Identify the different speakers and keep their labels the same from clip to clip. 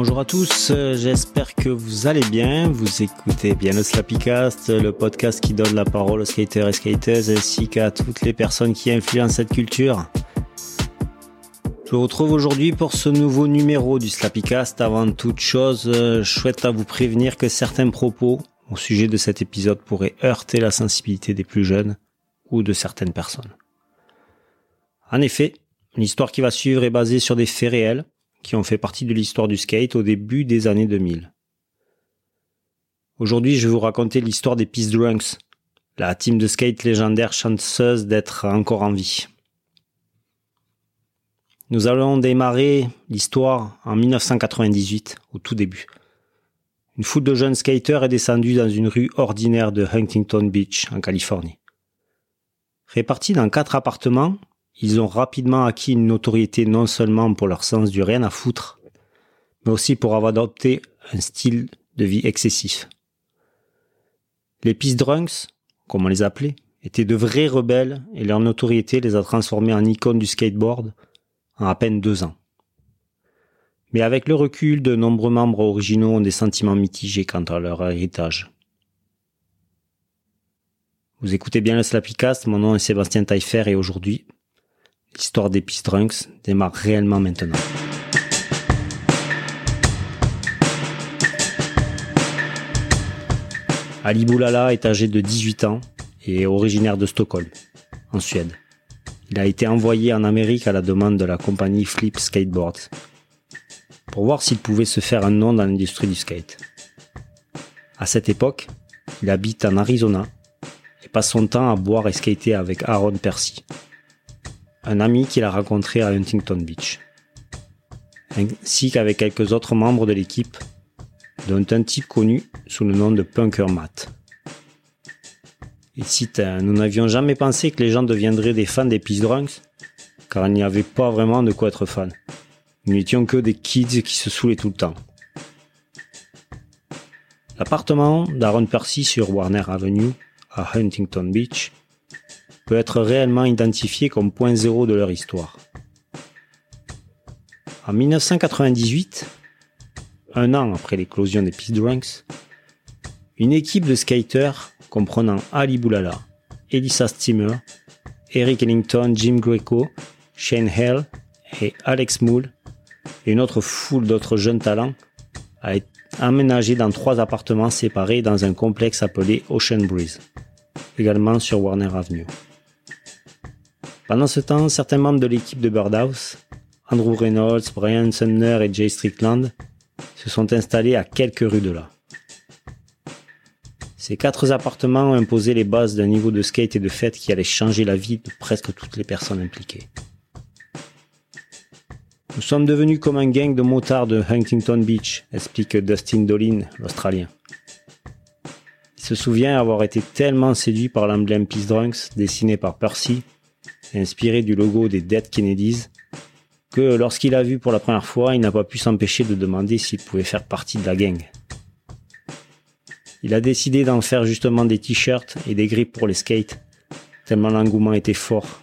Speaker 1: Bonjour à tous, euh, j'espère que vous allez bien. Vous écoutez bien le Slappycast, le podcast qui donne la parole aux skaters et skateuses ainsi qu'à toutes les personnes qui influencent cette culture. Je vous retrouve aujourd'hui pour ce nouveau numéro du Slappycast. Avant toute chose, euh, je souhaite à vous prévenir que certains propos au sujet de cet épisode pourraient heurter la sensibilité des plus jeunes ou de certaines personnes. En effet, l'histoire qui va suivre est basée sur des faits réels qui ont fait partie de l'histoire du skate au début des années 2000. Aujourd'hui, je vais vous raconter l'histoire des Peace Drunks, la team de skate légendaire chanceuse d'être encore en vie. Nous allons démarrer l'histoire en 1998, au tout début. Une foule de jeunes skaters est descendue dans une rue ordinaire de Huntington Beach, en Californie. Répartis dans quatre appartements, ils ont rapidement acquis une notoriété non seulement pour leur sens du rien à foutre, mais aussi pour avoir adopté un style de vie excessif. Les Peace Drunks, comme on les appelait, étaient de vrais rebelles et leur notoriété les a transformés en icônes du skateboard en à peine deux ans. Mais avec le recul, de nombreux membres originaux ont des sentiments mitigés quant à leur héritage. Vous écoutez bien le Slappycast, mon nom est Sébastien Taillefer et aujourd'hui, l'histoire des Peace Drunks démarre réellement maintenant. Ali Boulala est âgé de 18 ans et est originaire de Stockholm, en Suède. Il a été envoyé en Amérique à la demande de la compagnie Flip Skateboards pour voir s'il pouvait se faire un nom dans l'industrie du skate. À cette époque, il habite en Arizona et passe son temps à boire et skater avec Aaron Percy, un ami qu'il a rencontré à Huntington Beach, ainsi qu'avec quelques autres membres de l'équipe, dont un type connu sous le nom de Punker Matt. Il cite Nous n'avions jamais pensé que les gens deviendraient des fans des Peace Drunks, car il n'y avait pas vraiment de quoi être fan. Nous n'étions que des kids qui se saoulaient tout le temps. L'appartement d'Aaron Percy sur Warner Avenue, à Huntington Beach, peut être réellement identifié comme point zéro de leur histoire. En 1998, un an après l'éclosion des Peace Drunks, une équipe de skaters comprenant Ali Boulala, Elisa Steamer, Eric Ellington, Jim Greco, Shane Hell et Alex Moule et une autre foule d'autres jeunes talents a été aménagé dans trois appartements séparés dans un complexe appelé Ocean Breeze, également sur Warner Avenue. Pendant ce temps, certains membres de l'équipe de Birdhouse, Andrew Reynolds, Brian Sumner et Jay Strickland, se sont installés à quelques rues de là. Ces quatre appartements ont imposé les bases d'un niveau de skate et de fête qui allait changer la vie de presque toutes les personnes impliquées. Nous sommes devenus comme un gang de motards de Huntington Beach, explique Dustin Dolin, l'Australien. Il se souvient avoir été tellement séduit par l'emblème Peace Drunks dessiné par Percy inspiré du logo des Dead Kennedys, que lorsqu'il a vu pour la première fois, il n'a pas pu s'empêcher de demander s'il pouvait faire partie de la gang. Il a décidé d'en faire justement des t-shirts et des grippes pour les skates, tellement l'engouement était fort.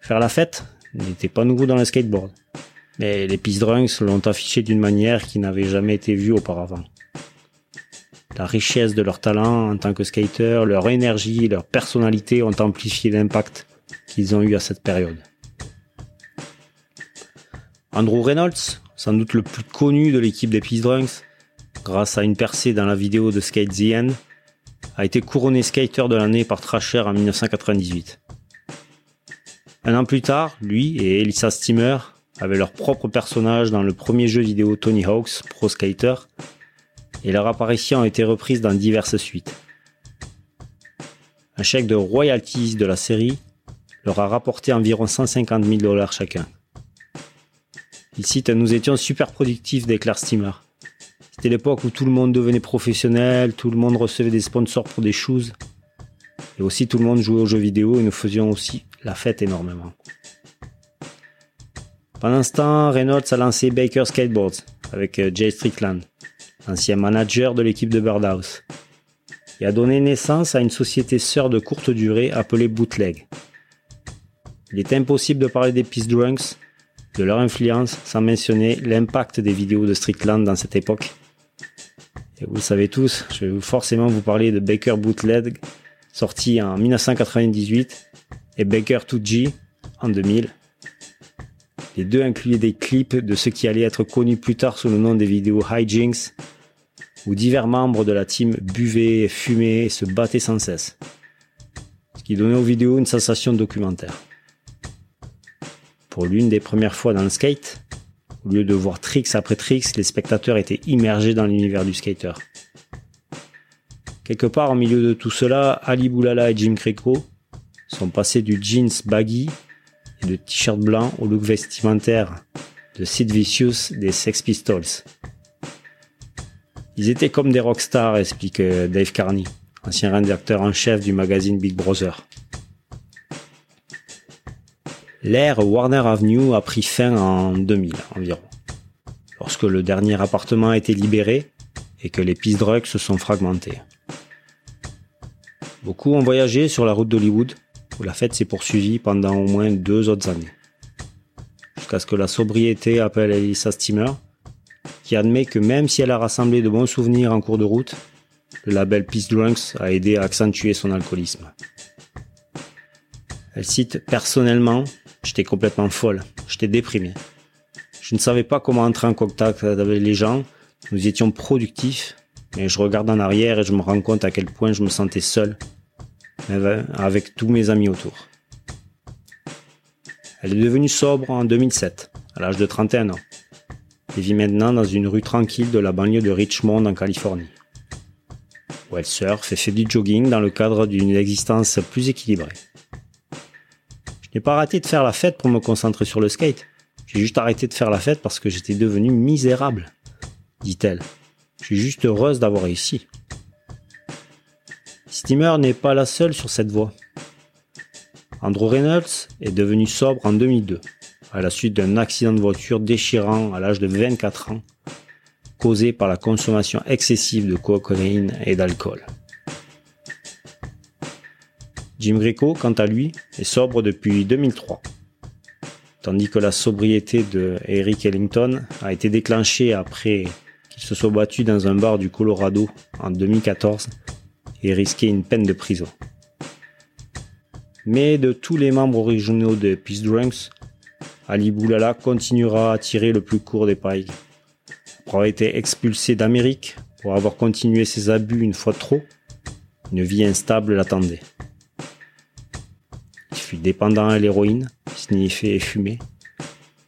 Speaker 1: Faire la fête n'était pas nouveau dans le skateboard, mais les Peace Drunks l'ont affiché d'une manière qui n'avait jamais été vue auparavant la richesse de leur talent en tant que skater, leur énergie, leur personnalité ont amplifié l'impact qu'ils ont eu à cette période. Andrew Reynolds, sans doute le plus connu de l'équipe des Peace Drunks, grâce à une percée dans la vidéo de Skate the a été couronné skater de l'année par Trasher en 1998. Un an plus tard, lui et Elisa Steamer avaient leur propre personnage dans le premier jeu vidéo Tony Hawk's Pro Skater, et leur apparition a été reprise dans diverses suites. Un chèque de royalties de la série leur a rapporté environ 150 000 dollars chacun. Il cite Nous étions super productifs, déclare Steamer. C'était l'époque où tout le monde devenait professionnel, tout le monde recevait des sponsors pour des choses. Et aussi tout le monde jouait aux jeux vidéo et nous faisions aussi la fête énormément. Pendant ce temps, Reynolds a lancé Baker Skateboards avec euh, Jay Strickland ancien manager de l'équipe de Birdhouse, et a donné naissance à une société sœur de courte durée appelée Bootleg. Il est impossible de parler des Peace Drunks de leur influence, sans mentionner l'impact des vidéos de Strickland dans cette époque. Et vous le savez tous, je vais forcément vous parler de Baker Bootleg, sorti en 1998, et Baker 2G en 2000. Les deux incluaient des clips de ce qui allait être connu plus tard sous le nom des vidéos Hijinks, où divers membres de la team buvaient, fumaient et se battaient sans cesse. Ce qui donnait aux vidéos une sensation documentaire. Pour l'une des premières fois dans le skate, au lieu de voir tricks après tricks, les spectateurs étaient immergés dans l'univers du skater. Quelque part au milieu de tout cela, Ali Boulala et Jim Greco sont passés du jeans baggy et de t-shirt blanc au look vestimentaire de Sid Vicious des Sex Pistols. Ils étaient comme des rockstars, explique euh, Dave Carney, ancien rédacteur en chef du magazine Big Brother. L'ère Warner Avenue a pris fin en 2000 environ, lorsque le dernier appartement a été libéré et que les pistes drugs se sont fragmentées. Beaucoup ont voyagé sur la route d'Hollywood où la fête s'est poursuivie pendant au moins deux autres années. Jusqu'à ce que la sobriété appelle Elisa Steamer, qui admet que même si elle a rassemblé de bons souvenirs en cours de route, le label Peace Drunks a aidé à accentuer son alcoolisme. Elle cite personnellement, j'étais complètement folle, j'étais déprimé. Je ne savais pas comment entrer en contact avec les gens, nous étions productifs, mais je regarde en arrière et je me rends compte à quel point je me sentais seul avec tous mes amis autour. Elle est devenue sobre en 2007, à l'âge de 31 ans, et vit maintenant dans une rue tranquille de la banlieue de Richmond en Californie, où elle surfe et fait du jogging dans le cadre d'une existence plus équilibrée. Je n'ai pas arrêté de faire la fête pour me concentrer sur le skate, j'ai juste arrêté de faire la fête parce que j'étais devenu misérable, dit-elle. Je suis juste heureuse d'avoir réussi. Steamer n'est pas la seule sur cette voie. Andrew Reynolds est devenu sobre en 2002, à la suite d'un accident de voiture déchirant à l'âge de 24 ans, causé par la consommation excessive de cocaïne et d'alcool. Jim Greco, quant à lui, est sobre depuis 2003, tandis que la sobriété de Eric Ellington a été déclenchée après qu'il se soit battu dans un bar du Colorado en 2014 et risquer une peine de prison. Mais de tous les membres originaux de Peace Drunks, Ali Boulala continuera à tirer le plus court des pailles. Après avoir été expulsé d'Amérique pour avoir continué ses abus une fois trop, une vie instable l'attendait. Il fut dépendant à l'héroïne, sniffé et fumé,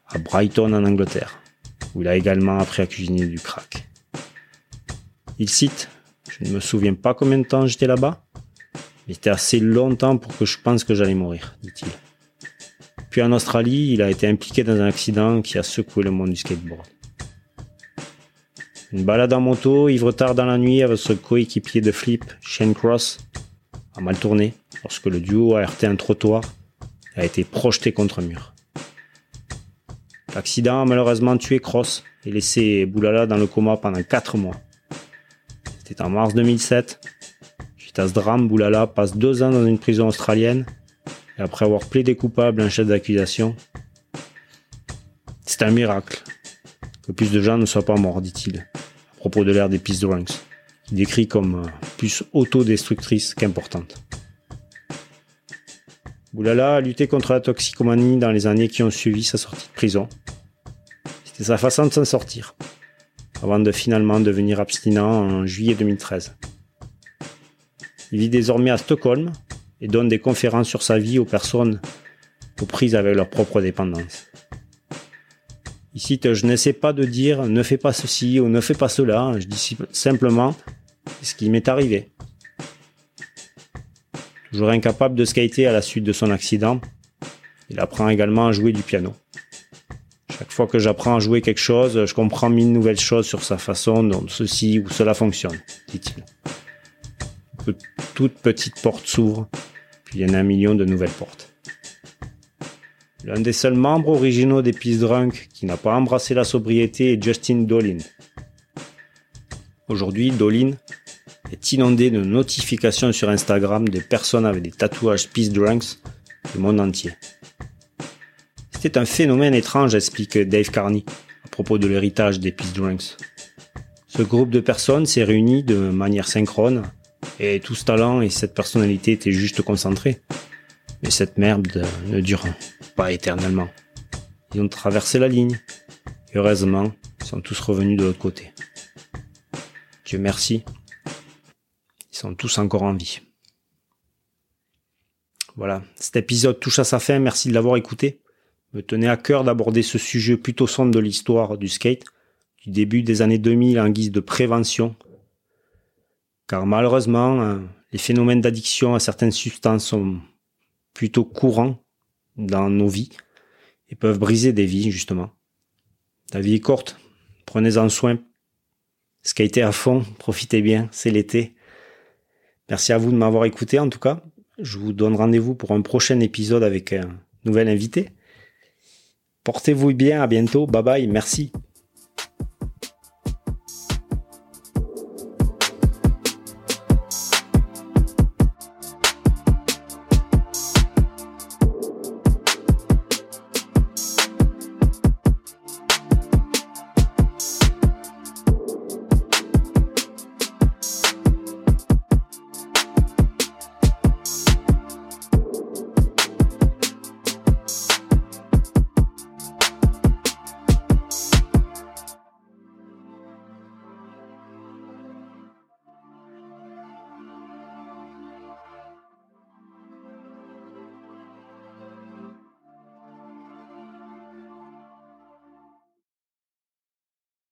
Speaker 1: à Brighton en Angleterre, où il a également appris à cuisiner du crack. Il cite je ne me souviens pas combien de temps j'étais là-bas, mais c'était assez longtemps pour que je pense que j'allais mourir, dit-il. En Australie, il a été impliqué dans un accident qui a secoué le monde du skateboard. Une balade en moto, ivre tard dans la nuit avec son coéquipier de flip, Shane Cross, a mal tourné lorsque le duo a heurté un trottoir et a été projeté contre un mur. L'accident a malheureusement tué Cross et laissé Boulala dans le coma pendant 4 mois. C'était en mars 2007. Suite à ce drame, Boulala passe deux ans dans une prison australienne. Et après avoir plaidé coupable à un chef d'accusation, c'est un miracle que plus de gens ne soient pas morts, dit-il, à propos de l'ère des Peace Drunks, décrit comme euh, plus autodestructrice qu'importante. Boulala a lutté contre la toxicomanie dans les années qui ont suivi sa sortie de prison. C'était sa façon de s'en sortir avant de finalement devenir abstinent en juillet 2013. Il vit désormais à Stockholm et donne des conférences sur sa vie aux personnes aux prises avec leur propre dépendance. Il cite Je n'essaie pas de dire ne fais pas ceci ou ne fais pas cela, je dis simplement ce qui m'est arrivé. Toujours incapable de skater à la suite de son accident, il apprend également à jouer du piano. Chaque fois que j'apprends à jouer quelque chose, je comprends mille nouvelles choses sur sa façon dont ceci ou cela fonctionne, dit-il. Toute petite porte s'ouvre, il y en a un million de nouvelles portes. L'un des seuls membres originaux des Peace Drunk qui n'a pas embrassé la sobriété est Justin Dolin. Aujourd'hui, Dolin est inondé de notifications sur Instagram des personnes avec des tatouages Peace Drunks du monde entier. C'était un phénomène étrange, explique Dave Carney à propos de l'héritage des Peace Drunks. Ce groupe de personnes s'est réuni de manière synchrone et tout ce talent et cette personnalité étaient juste concentrés. Mais cette merde ne dure pas éternellement. Ils ont traversé la ligne. Heureusement, ils sont tous revenus de l'autre côté. Dieu merci. Ils sont tous encore en vie. Voilà, cet épisode touche à sa fin. Merci de l'avoir écouté. Me tenait à cœur d'aborder ce sujet plutôt sombre de l'histoire du skate, du début des années 2000 en guise de prévention. Car malheureusement, euh, les phénomènes d'addiction à certaines substances sont plutôt courants dans nos vies et peuvent briser des vies, justement. La vie est courte, prenez-en soin. Skatez à fond, profitez bien, c'est l'été. Merci à vous de m'avoir écouté en tout cas. Je vous donne rendez-vous pour un prochain épisode avec un nouvel invité. Portez-vous bien, à bientôt, bye bye, merci.